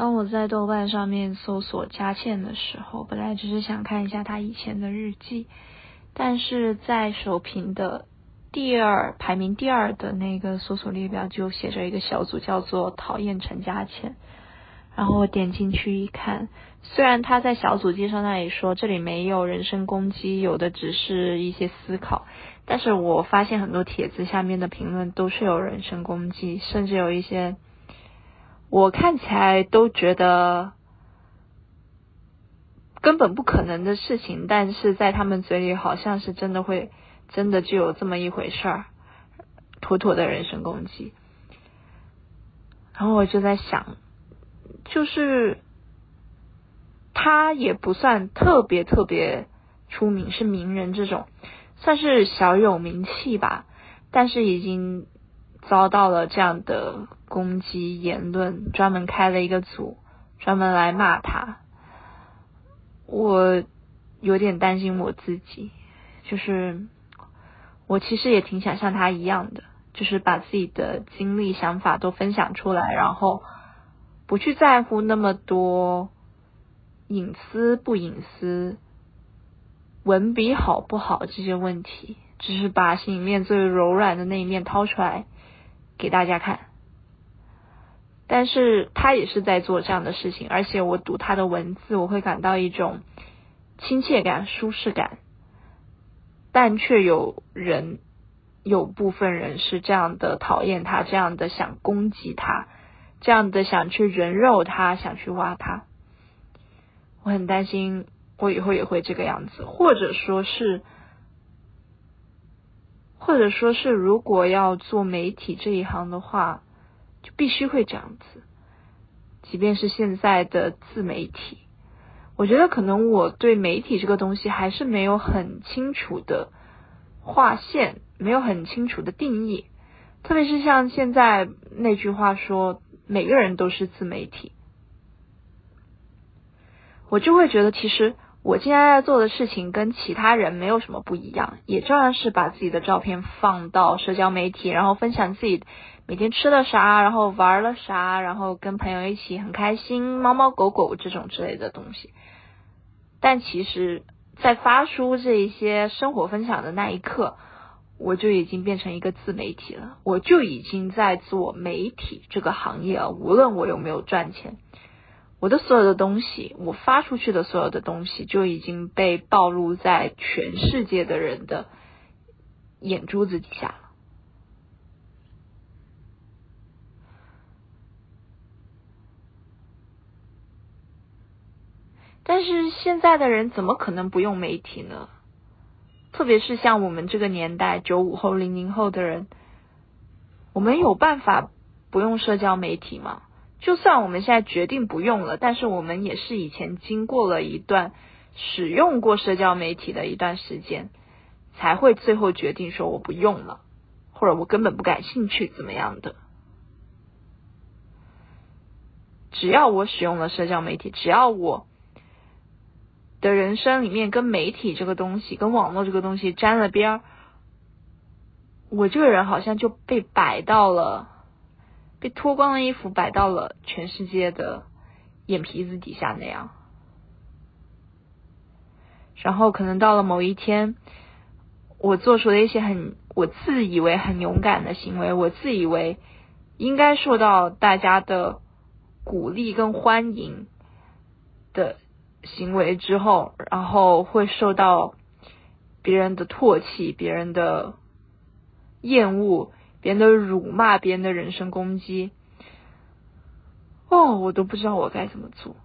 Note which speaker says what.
Speaker 1: 当我在豆瓣上面搜索佳倩的时候，本来只是想看一下她以前的日记，但是在首屏的第二排名第二的那个搜索列表就写着一个小组叫做“讨厌陈佳倩”，然后我点进去一看，虽然他在小组介绍那里说这里没有人身攻击，有的只是一些思考，但是我发现很多帖子下面的评论都是有人身攻击，甚至有一些。我看起来都觉得根本不可能的事情，但是在他们嘴里好像是真的会，真的就有这么一回事儿，妥妥的人身攻击。然后我就在想，就是他也不算特别特别出名，是名人这种，算是小有名气吧，但是已经。遭到了这样的攻击言论，专门开了一个组，专门来骂他。我有点担心我自己，就是我其实也挺想像他一样的，就是把自己的经历、想法都分享出来，然后不去在乎那么多隐私不隐私、文笔好不好这些问题，只是把心里面最柔软的那一面掏出来。给大家看，但是他也是在做这样的事情，而且我读他的文字，我会感到一种亲切感、舒适感，但却有人有部分人是这样的讨厌他，这样的想攻击他，这样的想去人肉他，想去挖他。我很担心我以后也会这个样子，或者说是。或者说是，如果要做媒体这一行的话，就必须会这样子。即便是现在的自媒体，我觉得可能我对媒体这个东西还是没有很清楚的划线，没有很清楚的定义。特别是像现在那句话说，每个人都是自媒体，我就会觉得其实。我今天在做的事情跟其他人没有什么不一样，也照样是把自己的照片放到社交媒体，然后分享自己每天吃了啥，然后玩了啥，然后跟朋友一起很开心，猫猫狗狗这种之类的东西。但其实，在发出这一些生活分享的那一刻，我就已经变成一个自媒体了，我就已经在做媒体这个行业了，无论我有没有赚钱。我的所有的东西，我发出去的所有的东西，就已经被暴露在全世界的人的眼珠子底下了。但是现在的人怎么可能不用媒体呢？特别是像我们这个年代，九五后、零零后的人，我们有办法不用社交媒体吗？就算我们现在决定不用了，但是我们也是以前经过了一段使用过社交媒体的一段时间，才会最后决定说我不用了，或者我根本不感兴趣怎么样的。只要我使用了社交媒体，只要我的人生里面跟媒体这个东西、跟网络这个东西沾了边儿，我这个人好像就被摆到了。被脱光了衣服摆到了全世界的眼皮子底下那样，然后可能到了某一天，我做出了一些很我自以为很勇敢的行为，我自以为应该受到大家的鼓励跟欢迎的行为之后，然后会受到别人的唾弃、别人的厌恶。别人的辱骂，别人的人身攻击，哦，我都不知道我该怎么做。